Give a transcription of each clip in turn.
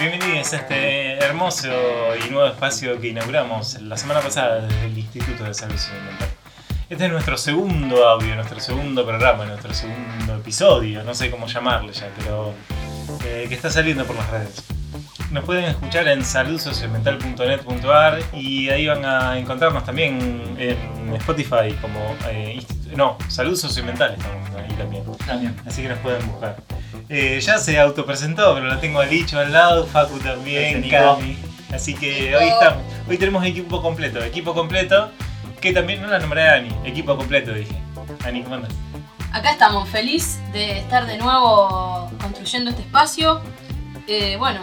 Bienvenidos a este hermoso y nuevo espacio que inauguramos la semana pasada desde el Instituto de Salud Mental. Este es nuestro segundo audio, nuestro segundo programa, nuestro segundo episodio, no sé cómo llamarle ya, pero eh, que está saliendo por las redes. Nos pueden escuchar en saludsociomental.net.ar y ahí van a encontrarnos también en Spotify como eh, no, Salud Sociomental estamos ahí también. También. Así que nos pueden buscar. Eh, ya se autopresentó, pero la tengo a Licho al lado, Facu también, Nico. Cami. Así que hoy estamos. Hoy tenemos equipo completo, equipo completo, que también no la nombré a Ani, equipo completo dije. Ani, ¿cómo andas? Acá estamos, feliz de estar de nuevo construyendo este espacio. Eh, bueno,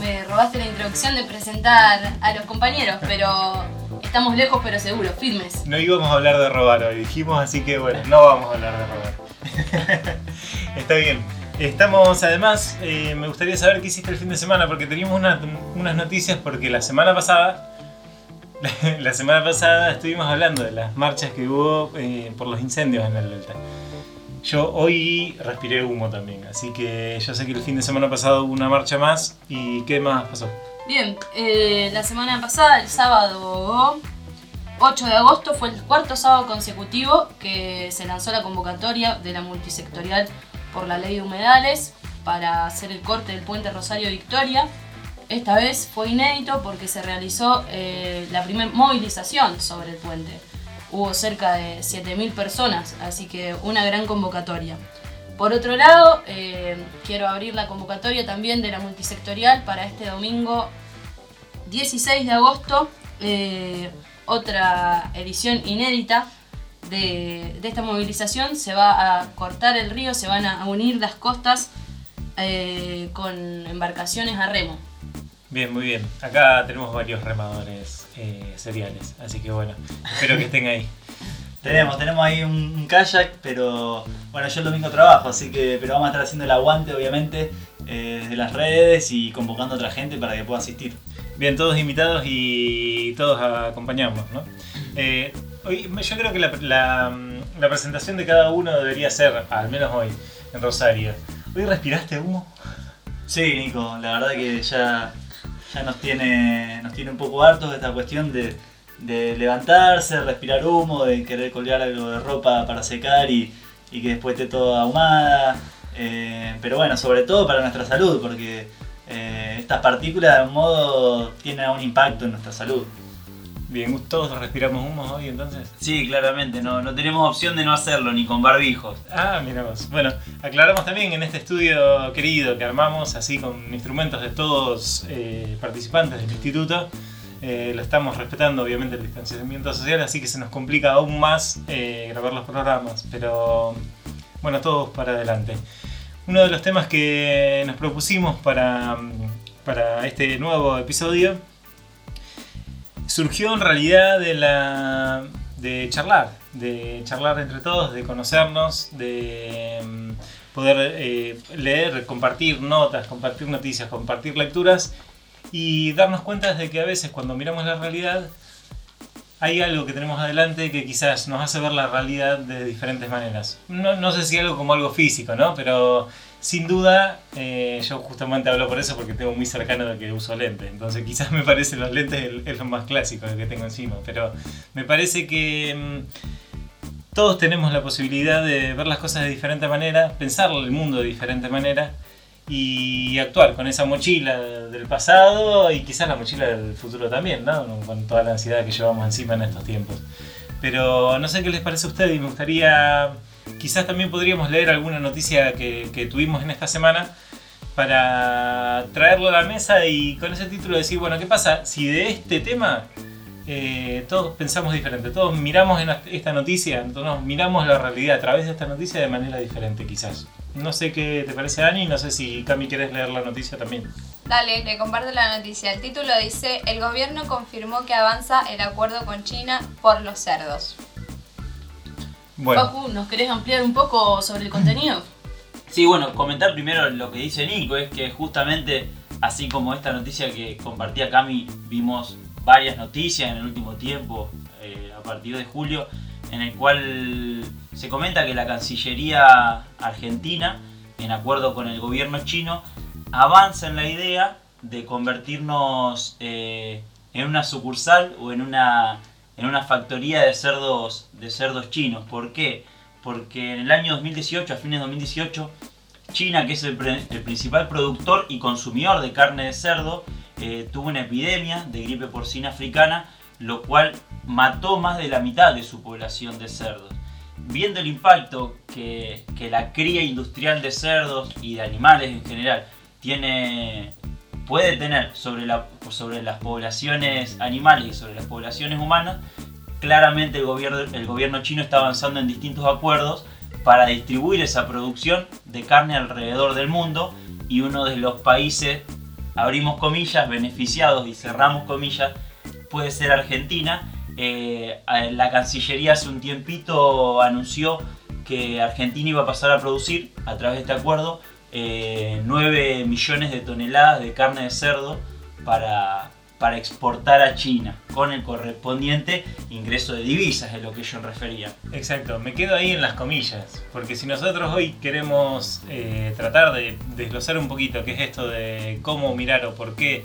me robaste la introducción de presentar a los compañeros, pero estamos lejos pero seguros, firmes. No íbamos a hablar de robar hoy, dijimos, así que bueno, no vamos a hablar de robar. Está bien. Estamos, además, eh, me gustaría saber qué hiciste el fin de semana, porque teníamos una- unas noticias, porque la semana pasada, la semana pasada estuvimos hablando de las marchas que hubo eh, por los incendios en el Delta. Yo hoy respiré humo también, así que yo sé que el fin de semana pasado hubo una marcha más, ¿y qué más pasó? Bien, eh, la semana pasada, el sábado 8 de agosto, fue el cuarto sábado consecutivo que se lanzó la convocatoria de la multisectorial por la ley de humedales para hacer el corte del puente Rosario Victoria. Esta vez fue inédito porque se realizó eh, la primera movilización sobre el puente. Hubo cerca de 7.000 personas, así que una gran convocatoria. Por otro lado, eh, quiero abrir la convocatoria también de la multisectorial para este domingo 16 de agosto, eh, otra edición inédita de, de esta movilización. Se va a cortar el río, se van a unir las costas eh, con embarcaciones a remo. Bien, muy bien. Acá tenemos varios remadores eh, seriales, así que bueno, espero que estén ahí. Tenemos, tenemos ahí un, un kayak, pero bueno, yo el domingo trabajo, así que pero vamos a estar haciendo el aguante, obviamente, eh, desde las redes y convocando a otra gente para que pueda asistir. Bien, todos invitados y todos acompañamos, ¿no? Eh, yo creo que la, la- la presentación de cada uno debería ser, al menos hoy, en Rosario. ¿Hoy respiraste humo? Sí, Nico, la verdad que ya, ya nos, tiene, nos tiene un poco hartos esta cuestión de, levantarse, respirar humo, de querer colgar algo de ropa para secar y, y que después esté toda ahumada. Eh, pero bueno, sobre todo para nuestra salud, porque eh, estas partículas de algún modo tienen un impacto en nuestra salud. Bien, todos respiramos humo hoy entonces. Sí, claramente, no, no tenemos opción de no hacerlo, ni con barbijos. Ah, mira vos. Bueno, aclaramos también en este estudio querido que armamos así con instrumentos de todos eh, participantes del instituto. eh, lo estamos respetando obviamente el distanciamiento social, así que se nos complica aún más eh, grabar los programas, pero bueno, todos para adelante. Uno de los temas que nos propusimos para, para este nuevo episodio surgió en realidad de la de charlar, de charlar entre todos, de conocernos, de mm, poder eh, leer, compartir notas, compartir noticias, compartir lecturas y darnos cuenta de que a veces cuando miramos la realidad hay algo que tenemos adelante que quizás nos hace ver la realidad de diferentes maneras. No, no sé si algo como algo físico, ¿no? Pero sin duda, eh, yo justamente hablo por eso porque tengo muy cercano de que uso lentes. Entonces quizás me parece los lentes el- es lo más clásico el que tengo encima. Pero me parece que mm, todos tenemos la posibilidad de ver las cosas de diferente manera, pensar el mundo de diferente manera y actuar con esa mochila del pasado y quizás la mochila del futuro también, ¿no? Con toda la ansiedad que llevamos encima en estos tiempos. Pero no sé qué les parece a ustedes y me gustaría, quizás también podríamos leer alguna noticia que, tuvimos en esta semana para traerlo a la mesa y con ese título decir, bueno, ¿qué pasa si de este tema eh, todos pensamos diferente? Todos miramos en esta noticia, entonces miramos la realidad a través de esta noticia de manera diferente quizás. No sé qué te parece Ani, no sé si Cami querés leer la noticia también. Dale, le comparto la noticia. El título dice, el gobierno confirmó que avanza el acuerdo con China por los cerdos. Bueno, Facu, ¿nos querés ampliar un poco sobre el contenido? Sí, bueno, comentar primero lo que dice Nico, es que justamente, así como esta noticia que compartía Cami, vimos varias noticias en el último tiempo, eh, a partir de julio, en el cual se comenta que la Cancillería argentina, en acuerdo con el gobierno chino, avanza en la idea de convertirnos eh, en una sucursal o en una, en una factoría de cerdos, de cerdos chinos. ¿Por qué? Porque en el año 2018, a fines de 2018, China, que es el, principal productor y consumidor de carne de cerdo, eh, tuvo una epidemia de gripe porcina africana, lo cual mató más de la mitad de su población de cerdos. Viendo el impacto que, que la cría industrial de cerdos y de animales en general tiene, puede tener sobre, la, sobre las poblaciones animales y sobre las poblaciones humanas, claramente el gobierno, el gobierno chino está avanzando en distintos acuerdos para distribuir esa producción de carne alrededor del mundo y uno de los países, abrimos comillas, beneficiados y cerramos comillas, puede ser Argentina. Eh, la Cancillería hace un tiempito anunció que Argentina iba a pasar a producir, a través de este acuerdo, eh, 9 millones de toneladas de carne de cerdo para, para exportar a China, con el correspondiente ingreso de divisas, es lo que ellos referían. Exacto, me quedo ahí en las comillas, porque si nosotros hoy queremos eh, tratar de desglosar un poquito qué es esto de cómo mirar o por qué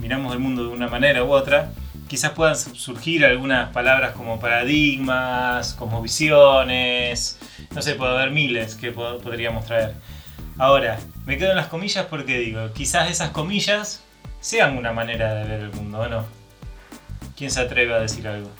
miramos el mundo de una manera u otra, quizás puedan su- surgir algunas palabras como paradigmas, como visiones, no sé, puede haber miles que po- podríamos traer. Ahora, me quedo en las comillas porque digo, quizás esas comillas sean una manera de ver el mundo, ¿o no? ¿Quién se atreve a decir algo?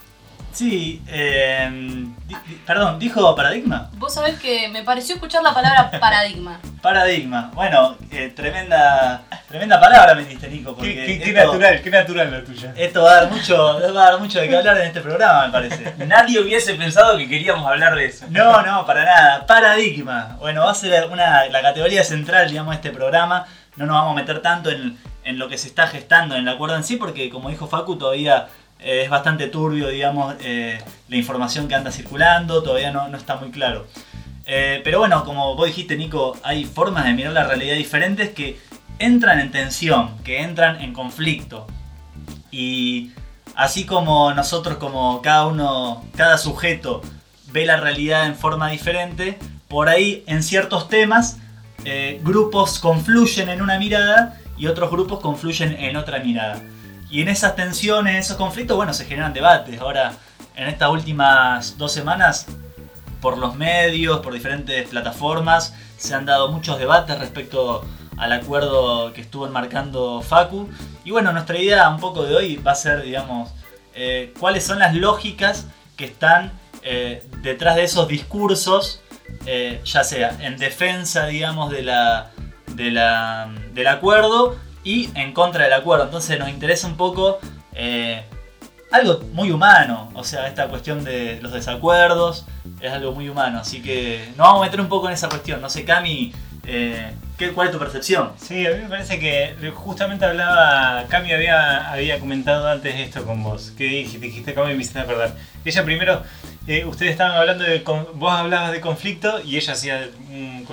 Sí, eh, di- di- perdón, ¿dijo paradigma? Vos sabés que me pareció escuchar la palabra paradigma. Paradigma. Bueno, eh, tremenda, tremenda palabra me diste, Nico. Porque Qué, qué- qué esto- natural, qué natural la tuya. Esto va a dar mucho, va a dar mucho de qué hablar en este programa, me parece. Nadie hubiese pensado que queríamos hablar de eso. No, no, para nada. Paradigma. Bueno, va a ser una, la categoría central, digamos, de este programa. No nos vamos a meter tanto en, en lo que se está gestando en el acuerdo en sí, porque como dijo Facu, todavía es bastante turbio, digamos, eh, la información que anda circulando, todavía no, no está muy claro. Eh, pero bueno, como vos dijiste, Nico, hay formas de mirar la realidad diferentes que entran en tensión, que entran en conflicto. Y así como nosotros, como cada uno, cada sujeto ve la realidad en forma diferente, por ahí en ciertos temas eh, grupos confluyen en una mirada y otros grupos confluyen en otra mirada. Y en esas tensiones, en esos conflictos, bueno, se generan debates. Ahora, en estas últimas dos semanas, por los medios, por diferentes plataformas, se han dado muchos debates respecto al acuerdo que estuvo enmarcando Facu. Y bueno, nuestra idea un poco de hoy va a ser, digamos, eh, cuáles son las lógicas que están eh, detrás de esos discursos, eh, ya sea en defensa, digamos, de la- del acuerdo y en contra del acuerdo. Entonces nos interesa un poco eh, algo muy humano, o sea, esta cuestión de los desacuerdos es algo muy humano, así que nos vamos a meter un poco en esa cuestión. No sé, Cami, eh, ¿qué, ¿cuál es tu percepción? Sí, a mí me parece que justamente hablaba, Cami había, había comentado antes esto con vos, que dijiste, dijiste Cami me hiciste acordar. Ella primero, eh, ustedes estaban hablando de, vos hablabas de conflicto y ella hacía,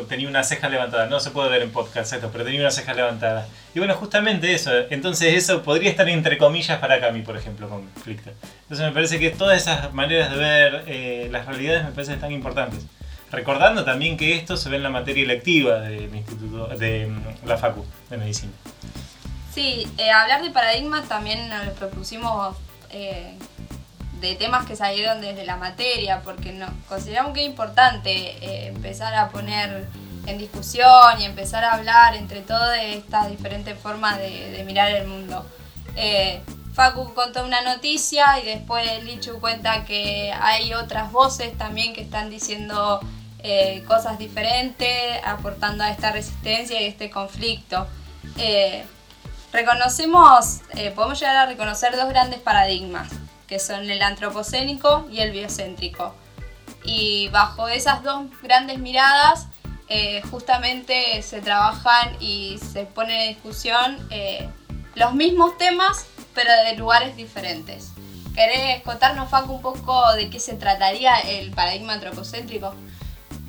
tenía una ceja levantada, no se puede ver en podcast esto, pero tenía una ceja levantada. Y bueno, justamente eso, entonces eso podría estar entre comillas para Cami, por ejemplo, conflicto. Entonces me parece que todas esas maneras de ver eh, las realidades me parecen tan importantes. Recordando también que esto se ve en la materia electiva del instituto, de mm, la Facu de Medicina. Sí, eh, hablar de paradigmas también nos propusimos eh, de temas que salieron desde la materia, porque no, consideramos que es importante eh, empezar a poner en discusión y empezar a hablar entre todas de estas diferentes formas de, de mirar el mundo. Facu contó una noticia y después Lichu cuenta que hay otras voces también que están diciendo eh, cosas diferentes, aportando a esta resistencia y este conflicto. Eh, Reconocemos, eh, podemos llegar a reconocer dos grandes paradigmas, que son el antropocénico y el biocéntrico. Y bajo esas dos grandes miradas, eh, justamente se trabajan y se ponen en discusión eh, los mismos temas, pero de lugares diferentes. ¿Querés contarnos, Facu, un poco de qué se trataría el paradigma antropocéntrico?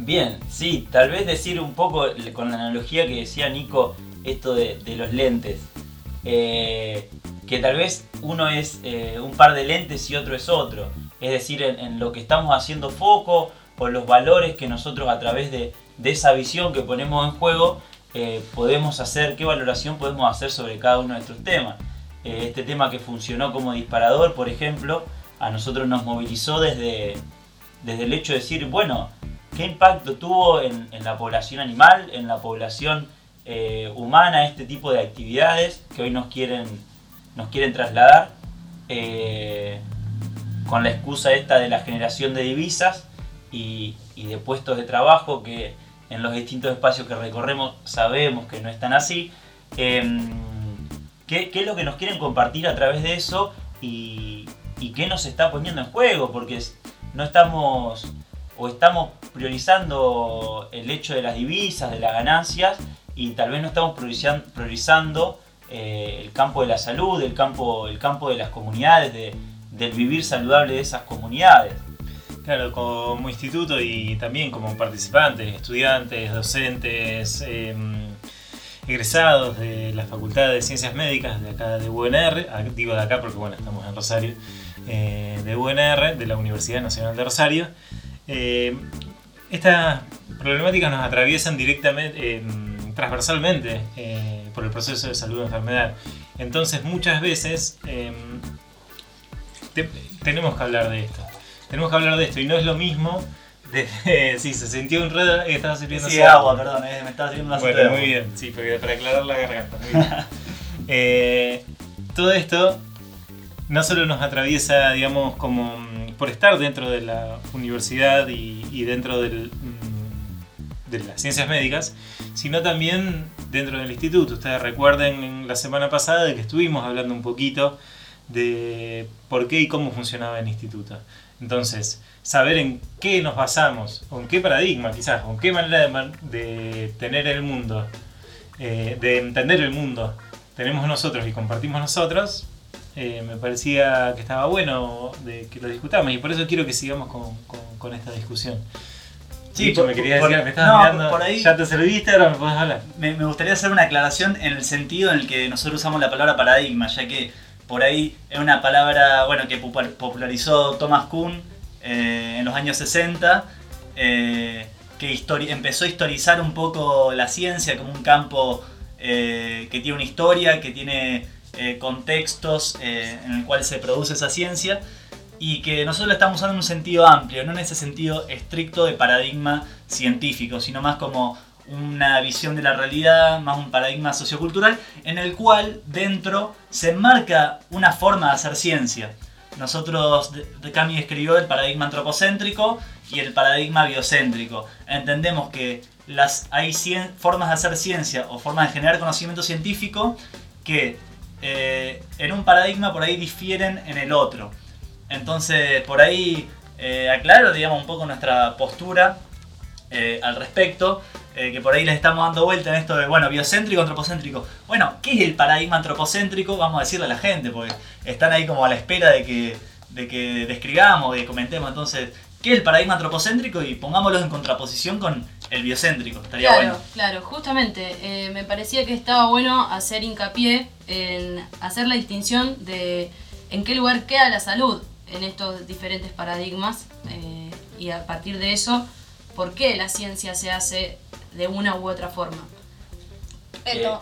Bien, sí, tal vez decir un poco con la analogía que decía Nico, esto de, los lentes. Eh, que tal vez uno es eh, un par de lentes y otro es otro. Es decir, en, lo que estamos haciendo foco o los valores que nosotros a través de, esa visión que ponemos en juego eh, podemos hacer, qué valoración podemos hacer sobre cada uno de estos temas. Este tema que funcionó como disparador, por ejemplo, a nosotros nos movilizó desde, desde el hecho de decir, bueno, ¿qué impacto tuvo en, la población animal, en la población eh, humana este tipo de actividades que hoy nos quieren, nos quieren trasladar? Eh, con la excusa esta de la generación de divisas y, de puestos de trabajo que en los distintos espacios que recorremos sabemos que no están así. Em, ¿qué, es lo que nos quieren compartir a través de eso y, qué nos está poniendo en juego? Porque no estamos o estamos priorizando el hecho de las divisas, de las ganancias y tal vez no estamos priorizan- priorizando eh, el campo de la salud, el campo, el campo de las comunidades, de- del vivir saludable de esas comunidades. Claro, como instituto y también como participantes, estudiantes, docentes, eh, egresados de la Facultad de Ciencias Médicas de acá de UNR, digo de acá porque bueno, estamos en Rosario, eh, de UNR, de la Universidad Nacional de Rosario. Eh, estas problemáticas nos atraviesan directamente, eh, transversalmente, eh, por el proceso de salud o enfermedad. Entonces muchas veces te- tenemos que hablar de esto. Tenemos que hablar de esto y no es lo mismo de... sí, se sintió un red estaba sirviendo Sí, agua, perdón, me estaba sirviendo una bueno, de muy bien, sí, porque para aclarar la garganta. Muy bien. Eh, todo esto no solo nos atraviesa, digamos, como por estar dentro de la universidad y, y dentro del, mm, de las ciencias médicas, sino también dentro del instituto. Ustedes recuerden la semana pasada de que estuvimos hablando un poquito de por qué y cómo funcionaba el instituto. Entonces, saber en qué nos basamos, o en qué paradigma quizás, o en qué manera de, de tener el mundo, eh, de entender el mundo, tenemos nosotros y compartimos nosotros, eh, me parecía que estaba bueno de que lo discutamos y por eso quiero que sigamos con, con- con esta discusión. Sí, por- me querías por- decir, me estabas no, mirando, por ahí- ya te serviste, ahora me podés hablar. Me, me gustaría hacer una aclaración en el sentido en el que nosotros usamos la palabra paradigma, ya que por ahí es una palabra bueno, que popul- popularizó Thomas Kuhn eh, en los años 60, eh, que empezó a historizar un poco la ciencia como un campo eh, que tiene una historia, que tiene eh, contextos eh, en el cual se produce esa ciencia y que nosotros la estamos usando en un sentido amplio, no en ese sentido estricto de paradigma científico, sino más como una visión de la realidad, más un paradigma sociocultural, en el cual dentro se enmarca una forma de hacer ciencia. Nosotros, Cami escribió el paradigma antropocéntrico y el paradigma biocéntrico. Entendemos que las, hay cien- formas de hacer ciencia o formas de generar conocimiento científico que eh, en un paradigma por ahí difieren en el otro. Entonces, por ahí eh, aclaro, digamos, un poco nuestra postura eh, al respecto, eh, que por ahí les estamos dando vuelta en esto de, bueno, biocéntrico, antropocéntrico. Bueno, ¿qué es el paradigma antropocéntrico? Vamos a decirle a la gente, porque están ahí como a la espera de que, de que describamos, de que comentemos. Entonces, ¿qué es el paradigma antropocéntrico? Y pongámoslo en contraposición con el biocéntrico. Estaría Claro, bueno. claro, justamente eh, me parecía que estaba bueno hacer hincapié en hacer la distinción de en qué lugar queda la salud en estos diferentes paradigmas eh, y a partir de eso, por qué la ciencia se hace de una u otra forma. Sí, perdón.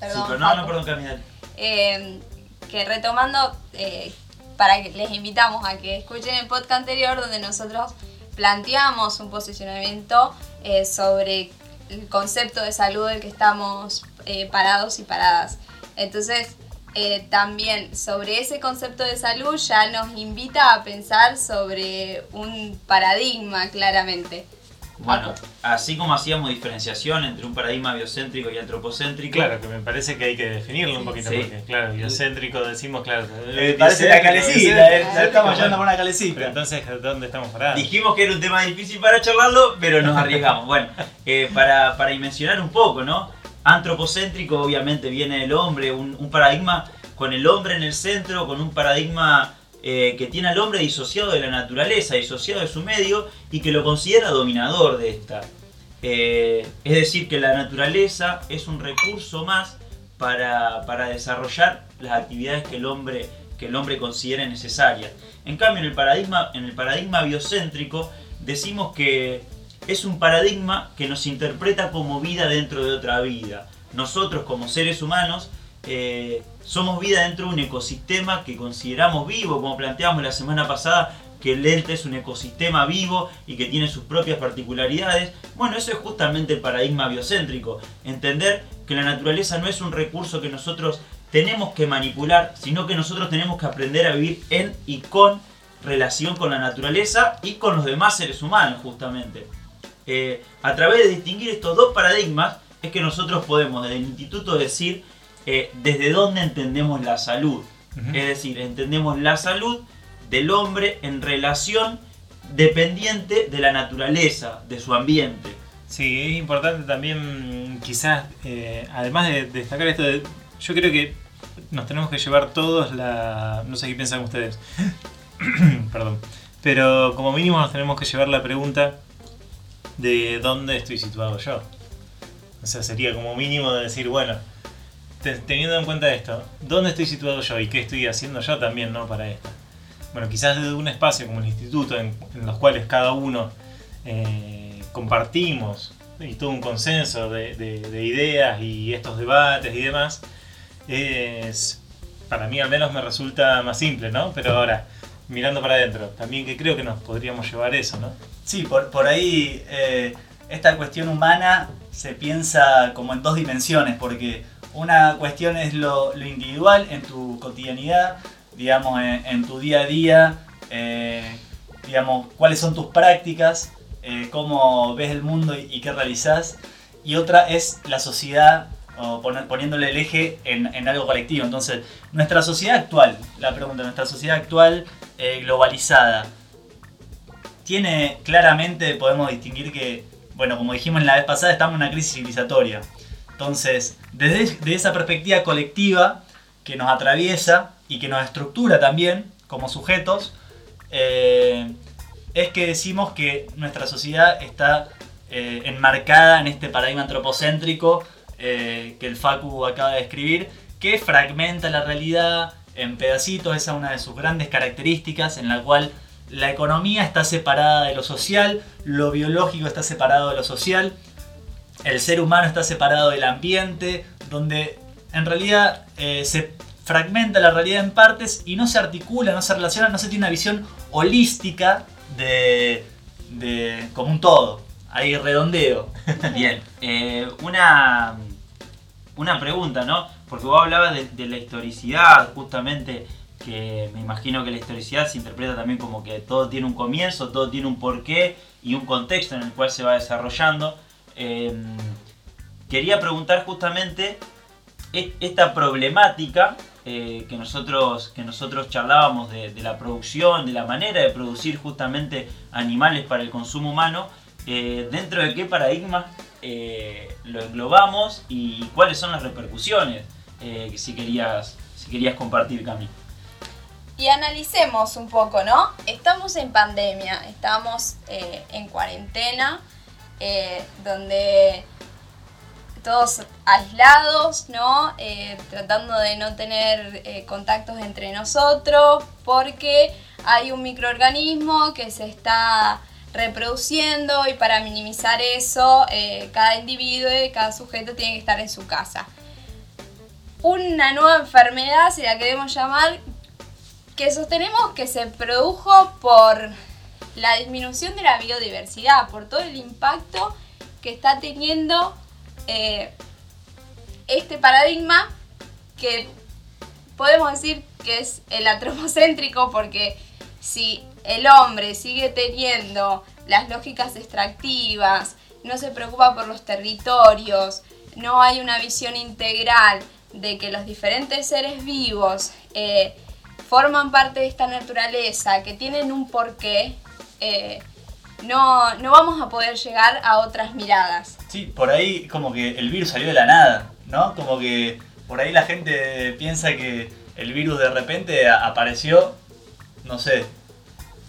pero no, no, perdón, Cami, dale. Eh, que retomando, eh, para que les invitamos a que escuchen el podcast anterior donde nosotros planteamos un posicionamiento eh, sobre el concepto de salud del que estamos eh, parados y paradas. Entonces, eh, también sobre ese concepto de salud ya nos invita a pensar sobre un paradigma claramente. Bueno, así como hacíamos diferenciación entre un paradigma biocéntrico y antropocéntrico, Claro, que me parece que hay que definirlo un poquito, Sí. porque claro, biocéntrico decimos, claro. Eh, parece la calecita, eh, la estamos llevando por una Pero calecita. entonces, ¿dónde estamos parados? dijimos que era un tema difícil para charlarlo, pero nos arriesgamos. Bueno, eh, para, para dimensionar un poco, ¿no? Antropocéntrico obviamente viene del hombre, un, un paradigma con el hombre en el centro, con un paradigma eh, que tiene al hombre disociado de la naturaleza, disociado de su medio y que lo considera dominador de esta. Eh, es decir, que la naturaleza es un recurso más para, para desarrollar las actividades que el hombre, que el hombre considere necesarias. En cambio, en el paradigma, en el paradigma biocéntrico decimos que es un paradigma que nos interpreta como vida dentro de otra vida. Nosotros como seres humanos eh, somos vida dentro de un ecosistema que consideramos vivo, como planteamos la semana pasada, que el ente es un ecosistema vivo y que tiene sus propias particularidades. Bueno, eso es justamente el paradigma biocéntrico. Entender que la naturaleza no es un recurso que nosotros tenemos que manipular, sino que nosotros tenemos que aprender a vivir en y con relación con la naturaleza y con los demás seres humanos, justamente. Eh, a través de distinguir estos dos paradigmas, es que nosotros podemos desde el instituto decir eh, desde dónde entendemos la salud. Es decir, entendemos la salud del hombre en relación dependiente de la naturaleza, de su ambiente. Sí, es importante también quizás, eh, además de destacar esto, de, yo creo que nos tenemos que llevar todos la... no sé qué piensan ustedes, perdón, pero como mínimo nos tenemos que llevar la pregunta de dónde estoy situado yo. O sea, sería como mínimo de decir, bueno, teniendo en cuenta esto, ¿dónde estoy situado yo y qué estoy haciendo yo también, no? Para esto. Bueno, quizás desde un espacio como el instituto, en, los cuales cada uno eh, compartimos y todo un consenso de, de, ideas y estos debates y demás, es, para mí al menos me resulta más simple, ¿no? Pero ahora, mirando para adentro, también que creo que nos podríamos llevar eso, ¿no? Sí, por, por ahí eh, esta cuestión humana se piensa como en dos dimensiones, porque una cuestión es lo, individual en tu cotidianidad, digamos, en, tu día a día, eh, digamos, cuáles son tus prácticas, eh, cómo ves el mundo y, qué realizás. Y otra es la sociedad, poniéndole el eje en, algo colectivo. Entonces, nuestra sociedad actual, la pregunta, nuestra sociedad actual globalizada, tiene claramente, podemos distinguir que, bueno, como dijimos la vez pasada, estamos en una crisis civilizatoria. Entonces, desde esa perspectiva colectiva que nos atraviesa y que nos estructura también como sujetos, eh, es que decimos que nuestra sociedad está eh, enmarcada en este paradigma antropocéntrico eh, que el Facu acaba de describir, que fragmenta la realidad en pedacitos, esa es una de sus grandes características, en la cual la economía está separada de lo social, lo biológico está separado de lo social, el ser humano está separado del ambiente, donde en realidad eh, se fragmenta la realidad en partes y no se articula, no se relaciona, no se tiene una visión holística de, como un todo. Ahí redondeo. Bien, eh, una, una pregunta, ¿no? Porque vos hablabas de la historicidad, justamente que me imagino que la historicidad se interpreta también como que todo tiene un comienzo, todo tiene un porqué y un contexto en el cual se va desarrollando. Em, quería preguntar justamente esta problemática eh, que, nosotros, que nosotros charlábamos de, la producción, de la manera de producir justamente animales para el consumo humano, eh, dentro de qué paradigma eh, lo englobamos y cuáles son las repercusiones, si, querías, si querías compartir, Cami y analicemos un poco, ¿no? Estamos en pandemia, estamos en cuarentena, eh, donde todos aislados, ¿no? Eh, tratando de no tener contactos entre nosotros, porque hay un microorganismo que se está reproduciendo y para minimizar eso, cada individuo y cada sujeto tiene que estar en su casa. Una nueva enfermedad, si la queremos llamar, que sostenemos que se produjo por la disminución de la biodiversidad, por todo el impacto que está teniendo eh, este paradigma que podemos decir que es el antropocéntrico porque si el hombre sigue teniendo las lógicas extractivas, no se preocupa por los territorios, no hay una visión integral de que los diferentes seres vivos eh, forman parte de esta naturaleza, que tienen un porqué, eh, no, no vamos a poder llegar a otras miradas. Sí, por ahí como que el virus salió de la nada, ¿no? Como que por ahí la gente piensa que el virus de repente apareció, no sé,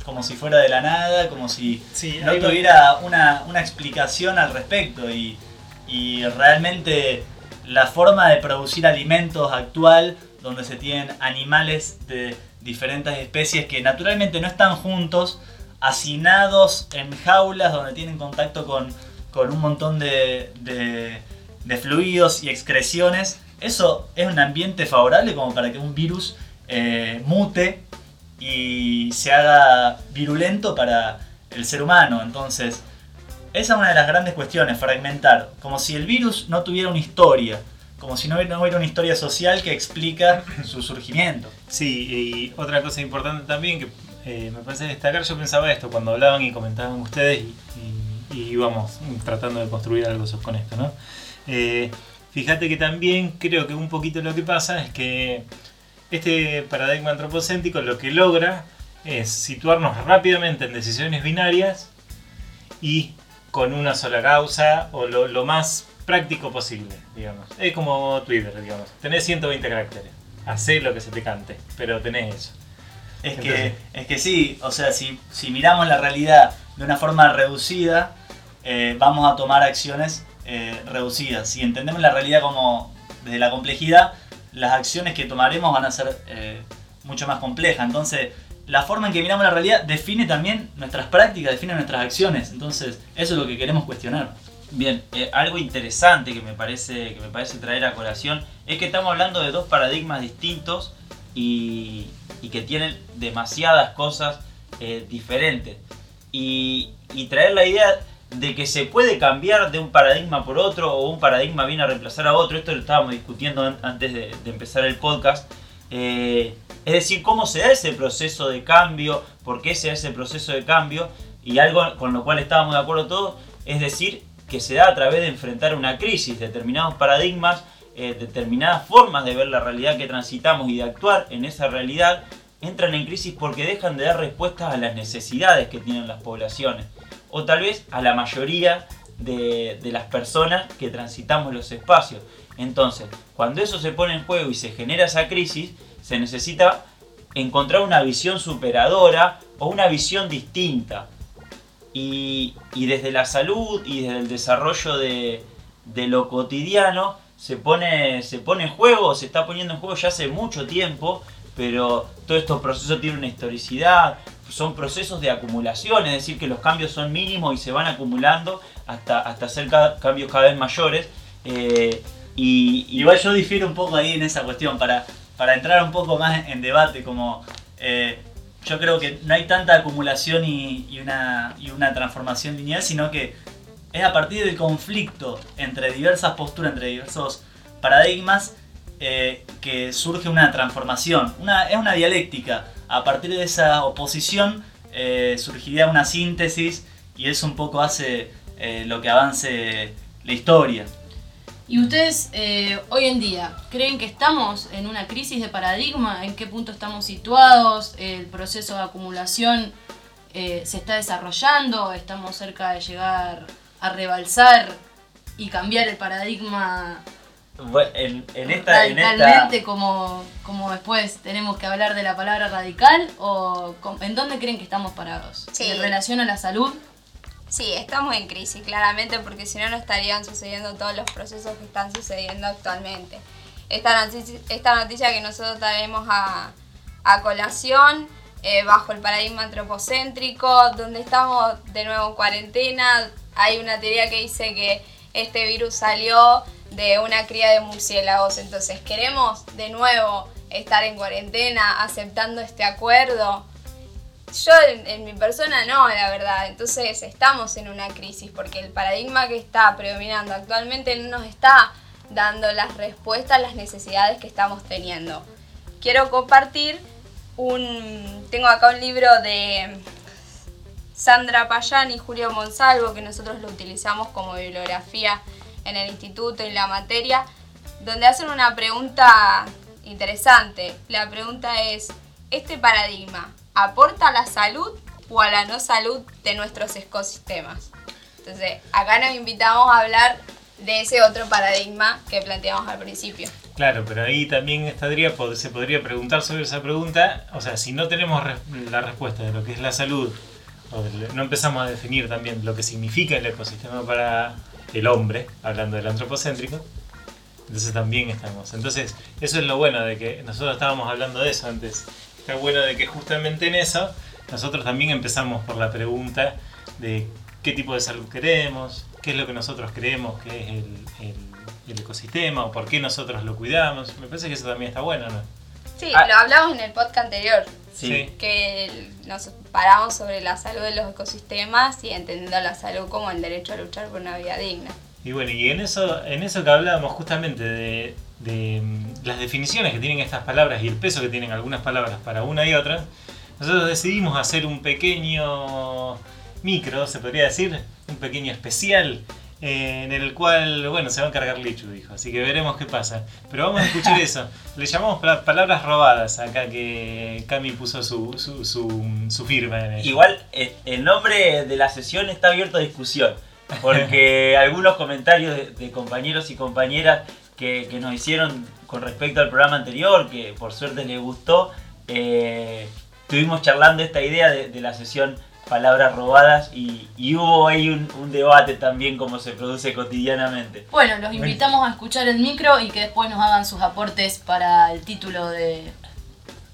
como si fuera de la nada, como si no tuviera una, una, explicación al respecto y, y realmente la forma de producir alimentos actual donde se tienen animales de diferentes especies que naturalmente no están juntos, hacinados en jaulas donde tienen contacto con, con un montón de, de- fluidos y excreciones. Eso es un ambiente favorable como para que un virus eh, mute y se haga virulento para el ser humano. Entonces, esa es una de las grandes cuestiones, fragmentar. Como si el virus no tuviera una historia. Como si no hubiera no hubiera una historia social que explica su surgimiento. Sí, y otra cosa importante también que eh, me parece destacar, yo pensaba esto cuando hablaban y comentaban ustedes y, y- y íbamos tratando de construir algo con esto, ¿no? Eh, fíjate que también creo que un poquito lo que pasa es que este paradigma antropocéntrico lo que logra es situarnos rápidamente en decisiones binarias y con una sola causa o lo, lo más práctico posible, digamos. Es como Twitter, digamos. Tenés 120 caracteres. Hacé lo que se te cante, pero tenés eso. Es Entonces- que, es que sí, o sea, si, si miramos la realidad de una forma reducida, eh, vamos a tomar acciones eh, reducidas. Si entendemos la realidad como desde la complejidad, las acciones que tomaremos van a ser eh, mucho más complejas. Entonces, la forma en que miramos la realidad define también nuestras prácticas, define nuestras acciones. Entonces, eso es lo que queremos cuestionar. Bien, eh, algo interesante que me, parece, que me parece traer a colación es que estamos hablando de dos paradigmas distintos y, que tienen demasiadas cosas eh, diferentes. Y, traer la idea de que se puede cambiar de un paradigma por otro o un paradigma viene a reemplazar a otro, esto lo estábamos discutiendo an- antes de, de empezar el podcast. Eh, es decir, cómo se da ese proceso de cambio, por qué se da ese proceso de cambio, y algo con lo cual estábamos de acuerdo todos, es decir, que se da a través de enfrentar una crisis, determinados paradigmas, eh, determinadas formas de ver la realidad que transitamos y de actuar en esa realidad, entran en crisis porque dejan de dar respuestas a las necesidades que tienen las poblaciones, o tal vez a la mayoría de, las personas que transitamos los espacios. Entonces, cuando eso se pone en juego y se genera esa crisis, se necesita encontrar una visión superadora o una visión distinta. Y, desde la salud y desde el desarrollo de, de lo cotidiano se pone, se pone en juego, se está poniendo en juego ya hace mucho tiempo, pero todos estos procesos tienen una historicidad, son procesos de acumulación, es decir, que los cambios son mínimos y se van acumulando hasta, hasta hacer ca- cambios cada vez mayores. eh, y, yo difiero un poco ahí en esa cuestión, para, para entrar un poco más en debate, como eh, yo creo que no hay tanta acumulación y, y una, y una transformación lineal, sino que es a partir del conflicto entre diversas posturas, entre diversos paradigmas, eh, que surge una transformación. Una, es una dialéctica. A partir de esa oposición eh, surgiría una síntesis y eso un poco hace eh, lo que avance la historia. ¿Y ustedes hoy en día creen que estamos en una crisis de paradigma? ¿En qué punto estamos situados? ¿El proceso de acumulación se está desarrollando? ¿Estamos cerca de llegar a rebalsar y cambiar el paradigma bueno, en, en esta, en esta- radicalmente como, como después tenemos que hablar de la palabra radical? ¿O en dónde creen que estamos parados? Sí. ¿En relación a la salud? Sí, estamos en crisis, claramente, porque si no, no estarían sucediendo todos los procesos que están sucediendo actualmente. Esta noticia, esta noticia que nosotros traemos a, a colación, eh, bajo el paradigma antropocéntrico, donde estamos de nuevo en cuarentena, hay una teoría que dice que este virus salió de una cría de murciélagos, entonces queremos de nuevo estar en cuarentena, aceptando este acuerdo. Yo en, mi persona no, la verdad. Entonces estamos en una crisis porque el paradigma que está predominando actualmente no nos está dando las respuestas a las necesidades que estamos teniendo. Quiero compartir un... Tengo acá un libro de Sandra Payán y Julio Monsalvo que nosotros lo utilizamos como bibliografía en el instituto, en la materia, donde hacen una pregunta interesante. La pregunta es, ¿este paradigma aporta a la salud o a la no salud de nuestros ecosistemas? Entonces, acá nos invitamos a hablar de ese otro paradigma que planteamos al principio. Claro, pero ahí también estaría, se podría preguntar sobre esa pregunta, o sea, si no tenemos la respuesta de lo que es la salud, no empezamos a definir también lo que significa el ecosistema para el hombre, hablando del antropocéntrico, entonces también estamos. Entonces, eso es lo bueno de que nosotros estábamos hablando de eso antes. Está bueno de que justamente en eso nosotros también empezamos por la pregunta de qué tipo de salud queremos, qué es lo que nosotros creemos que es el, el- el ecosistema o por qué nosotros lo cuidamos. Me parece que eso también está bueno, ¿no? Sí, Ah. lo hablamos en el podcast anterior, Sí. que nos paramos sobre la salud de los ecosistemas y entendiendo la salud como el derecho a luchar por una vida digna. Y bueno, y en eso, en eso que hablábamos justamente de, de, mm, las definiciones que tienen estas palabras y el peso que tienen algunas palabras para una y otra, nosotros decidimos hacer un pequeño micro, se podría decir, un pequeño especial, eh, en el cual, bueno, se va a encargar Lichu, dijo, así que veremos qué pasa. Pero vamos a escuchar eso. Le llamamos pa- palabras robadas acá que Cami puso su, su, su, su firma en ello. Igual eh, el nombre de la sesión está abierto a discusión, porque algunos comentarios de, de compañeros y compañeras que, que nos hicieron con respecto al programa anterior, que por suerte les gustó, eh, estuvimos charlando esta idea de, de la sesión Palabras Robadas y, y hubo ahí un, un debate también como se produce cotidianamente. Bueno, los invitamos a escuchar el micro y que después nos hagan sus aportes para el título de,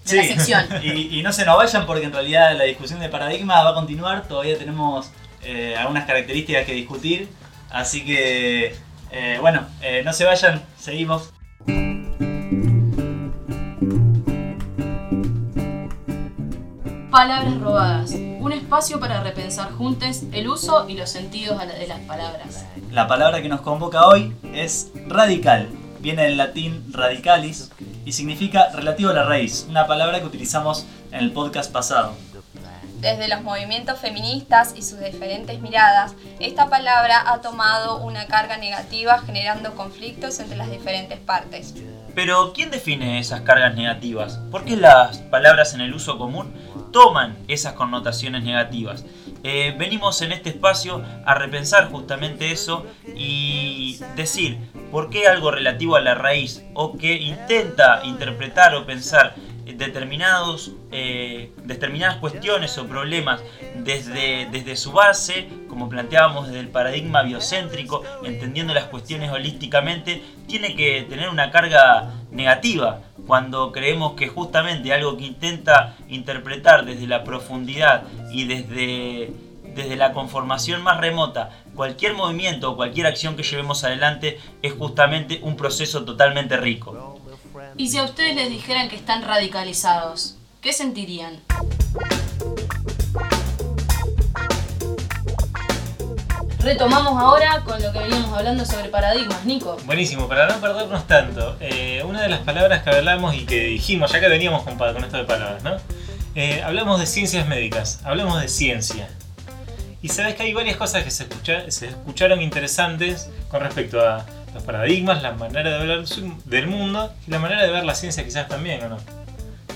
de la sección. Y, y no se nos vayan porque en realidad la discusión de paradigmas va a continuar. Todavía tenemos eh, algunas características que discutir. Así que, eh, bueno, eh, no se vayan, seguimos. Palabras robadas. Un espacio para repensar juntos el uso y los sentidos de la- de las palabras. La palabra que nos convoca hoy es radical. Viene del latín radicalis y significa relativo a la raíz, una palabra que utilizamos en el podcast pasado. Desde los movimientos feministas y sus diferentes miradas, esta palabra ha tomado una carga negativa generando conflictos entre las diferentes partes. Pero, ¿quién define esas cargas negativas? ¿Por qué las palabras en el uso común toman esas connotaciones negativas? Eh, venimos en este espacio a repensar justamente eso y decir por qué algo relativo a la raíz o que intenta interpretar o pensar determinados, eh, determinadas cuestiones o problemas desde, desde su base, como planteábamos desde el paradigma biocéntrico, entendiendo las cuestiones holísticamente, tiene que tener una carga negativa cuando creemos que justamente algo que intenta interpretar desde la profundidad y desde, desde la conformación más remota, cualquier movimiento o cualquier acción que llevemos adelante es justamente un proceso totalmente rico. Y si a ustedes les dijeran que están radicalizados, ¿qué sentirían? Retomamos ahora con lo que veníamos hablando sobre paradigmas, Nico. Buenísimo, para no perdernos tanto, eh, una de las palabras que hablamos y que dijimos, ya que veníamos con, con esto de palabras, ¿no? Eh, hablamos de ciencias médicas, hablamos de ciencia. Y sabes que hay varias cosas que se, escucha- se escucharon interesantes con respecto a los paradigmas, la manera de hablar del mundo y la manera de ver la ciencia quizás también, ¿o no?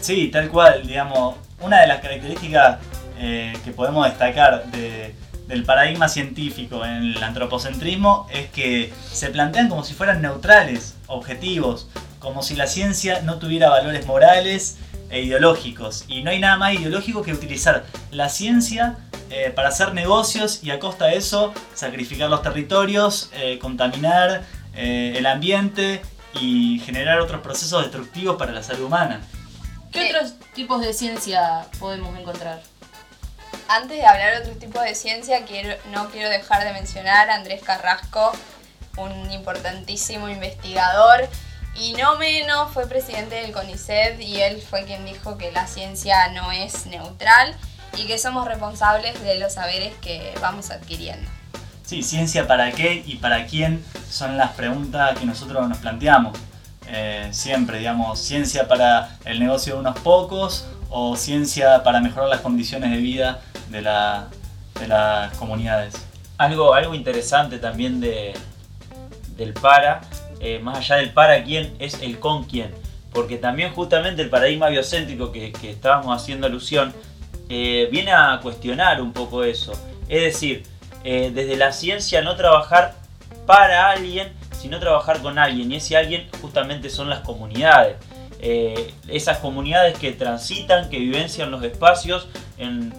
Sí, tal cual, digamos, una de las características eh, que podemos destacar de- del paradigma científico en el antropocentrismo es que se plantean como si fueran neutrales, objetivos, como si la ciencia no tuviera valores morales e ideológicos. Y no hay nada más ideológico que utilizar la ciencia eh, para hacer negocios y a costa de eso sacrificar los territorios, eh, contaminar eh, el ambiente y generar otros procesos destructivos para la salud humana. ¿Qué otros tipos de ciencia podemos encontrar? Antes de hablar de otro tipo de ciencia, no quiero dejar de mencionar a Andrés Carrasco, un importantísimo investigador y no menos fue presidente del CONICET y él fue quien dijo que la ciencia no es neutral y que somos responsables de los saberes que vamos adquiriendo. Sí, ciencia para qué y para quién son las preguntas que nosotros nos planteamos. Eh, siempre, digamos, ciencia para el negocio de unos pocos o ciencia para mejorar las condiciones de vida de, la- de las comunidades. Algo, algo interesante también de, del para, eh, más allá del para quién, es el con quién. Porque también justamente el paradigma biocéntrico que, que estábamos haciendo alusión, eh, viene a cuestionar un poco eso. Es decir, eh, desde la ciencia no trabajar para alguien, sino trabajar con alguien. Y ese alguien justamente son las comunidades. Eh, esas comunidades que transitan, que vivencian los espacios en,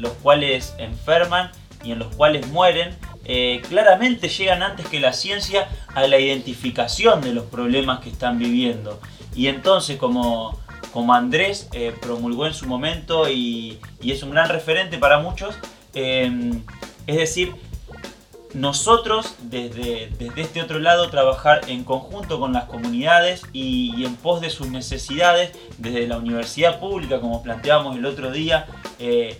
los cuales enferman y en los cuales mueren, eh, claramente llegan antes que la ciencia a la identificación de los problemas que están viviendo. Y entonces, como, como Andrés eh, promulgó en su momento y, y es un gran referente para muchos. Es decir, nosotros desde, desde este otro lado trabajar en conjunto con las comunidades y, en pos de sus necesidades, desde la universidad pública, como planteábamos el otro día, eh,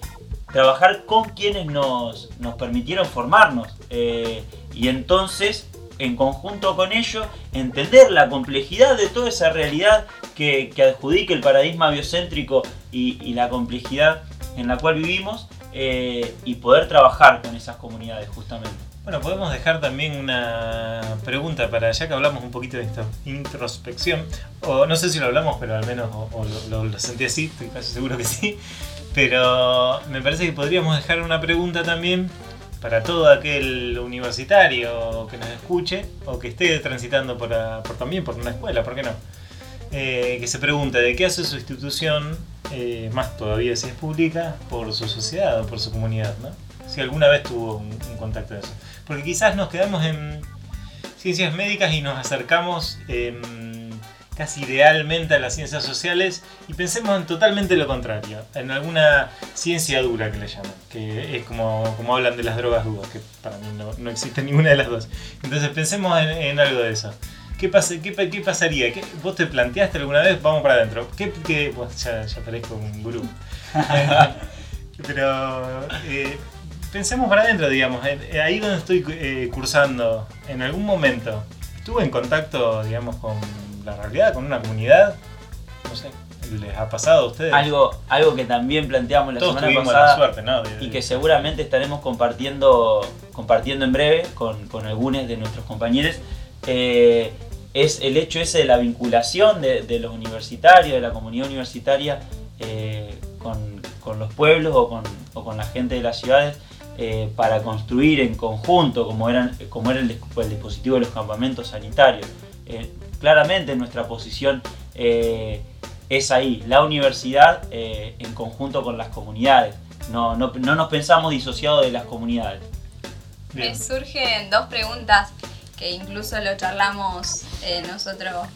trabajar con quienes nos, nos permitieron formarnos eh, y entonces en conjunto con ello entender la complejidad de toda esa realidad que, que adjudica el paradigma biocéntrico y, y la complejidad en la cual vivimos eh, y poder trabajar con esas comunidades justamente. Bueno, podemos dejar también una pregunta para, ya que hablamos un poquito de esta introspección, o no sé si lo hablamos, pero al menos lo, sentí así, estoy casi seguro que sí, pero me parece que podríamos dejar una pregunta también para todo aquel universitario que nos escuche o que esté transitando por, también por una escuela, ¿por qué no? Eh, que se pregunte de qué hace su institución, eh, más todavía si es pública, por su sociedad o por su comunidad, ¿no? Si alguna vez tuvo un contacto de eso. Porque quizás nos quedamos en ciencias médicas y nos acercamos eh, casi idealmente a las ciencias sociales y pensemos en totalmente lo contrario, en alguna ciencia dura que le llaman, que es como, como hablan de las drogas duras, que para mí no, no existe ninguna de las dos. Entonces pensemos en, en algo de eso. ¿Qué, pasa, qué, qué pasaría? ¿Qué, ¿Vos te planteaste alguna vez? Vamos para adentro. ¿Qué, qué, pues ya, ya parezco un gurú. Pero eh, pensemos para adentro, digamos. Eh, ahí donde estoy eh, cursando, en algún momento, estuve en contacto, digamos, con la realidad, con una comunidad. No sé, ¿les ha pasado a ustedes? Algo, algo que también planteamos la Todos semana tuvimos pasada la suerte, ¿no? De- de- y que seguramente estaremos compartiendo, compartiendo en breve con, con algunos de nuestros compañeros. eh, es el hecho ese de la vinculación de, de los universitarios, de la comunidad universitaria eh, con, con los pueblos o con, o con la gente de las ciudades eh, para construir en conjunto, como, eran, como era el, el dispositivo de los campamentos sanitarios. Eh, claramente nuestra posición eh, es ahí, la universidad eh, en conjunto con las comunidades. No, no, no nos pensamos disociados de las comunidades. Bien. Me surgen dos preguntas que incluso lo charlamos eh, nosotros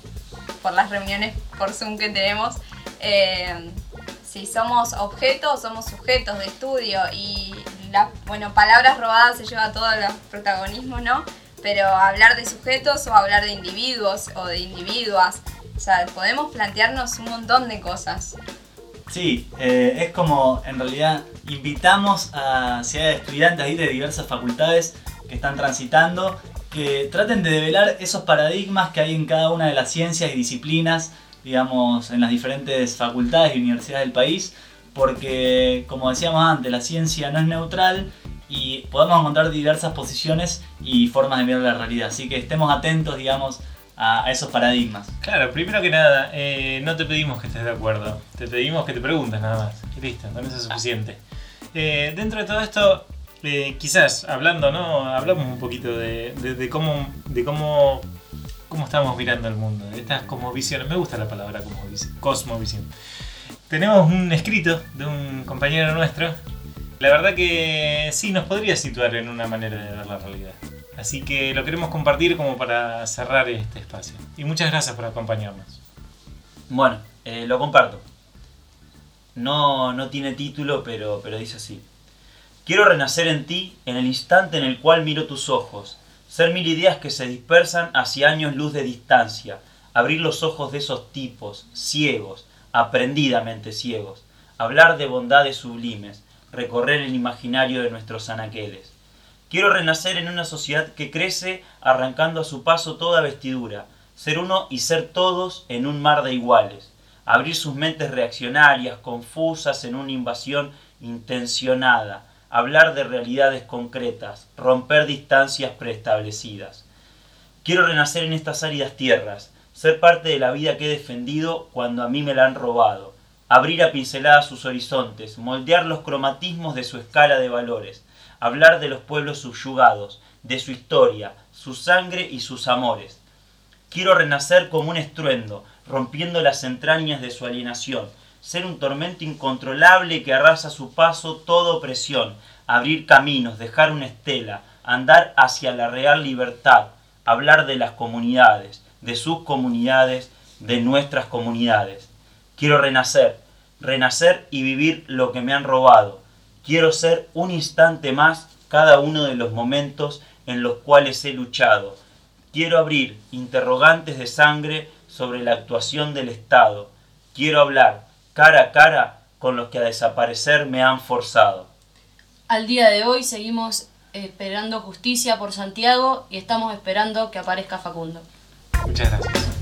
por las reuniones por Zoom que tenemos. Eh, si somos objetos o somos sujetos de estudio y la, bueno, palabras robadas se lleva todo el protagonismo, ¿no? Pero hablar de sujetos o hablar de individuos o de individuas, o sea, podemos plantearnos un montón de cosas. Sí, eh, es como en realidad invitamos a si estudiantes ahí de diversas facultades que están transitando que traten de develar esos paradigmas que hay en cada una de las ciencias y disciplinas, digamos, en las diferentes facultades y universidades del país, porque como decíamos antes, la ciencia no es neutral y podemos encontrar diversas posiciones y formas de mirar la realidad, así que estemos atentos, digamos, a, esos paradigmas. Claro, primero que nada, eh, no te pedimos que estés de acuerdo, te pedimos que te preguntes nada más. Y listo, con eso es suficiente. Eh, dentro de todo esto, eh, quizás hablando, ¿no? Hablamos un poquito de, de- cómo, de cómo, cómo estamos mirando el mundo, de estas cosmovisiones. Me gusta la palabra cosmovis- cosmovisión. Tenemos un escrito de un compañero nuestro. La verdad que sí nos podría situar en una manera de ver la realidad. Así que lo queremos compartir como para cerrar este espacio. Y muchas gracias por acompañarnos. Bueno, eh, lo comparto. No, no tiene título, pero, pero dice así. Quiero renacer en ti en el instante en el cual miro tus ojos, ser mil ideas que se dispersan hacia años luz de distancia, abrir los ojos de esos tipos, ciegos, aprendidamente ciegos, hablar de bondades sublimes, recorrer el imaginario de nuestros anaqueles. Quiero renacer en una sociedad que crece arrancando a su paso toda vestidura, ser uno y ser todos en un mar de iguales, abrir sus mentes reaccionarias, confusas en una invasión intencionada, hablar de realidades concretas, romper distancias preestablecidas. Quiero renacer en estas áridas tierras, ser parte de la vida que he defendido cuando a mí me la han robado, abrir a pinceladas sus horizontes, moldear los cromatismos de su escala de valores, hablar de los pueblos subyugados, de su historia, su sangre y sus amores. Quiero renacer como un estruendo, rompiendo las entrañas de su alienación, ser un tormento incontrolable que arrasa a su paso toda opresión, abrir caminos, dejar una estela, andar hacia la real libertad, hablar de las comunidades, de sus comunidades, de nuestras comunidades. Quiero renacer, renacer y vivir lo que me han robado. Quiero ser un instante más cada uno de los momentos en los cuales he luchado. Quiero abrir interrogantes de sangre sobre la actuación del Estado. Quiero hablar cara a cara con los que a desaparecer me han forzado. Al día de hoy seguimos esperando justicia por Santiago y estamos esperando que aparezca Facundo. Muchas gracias.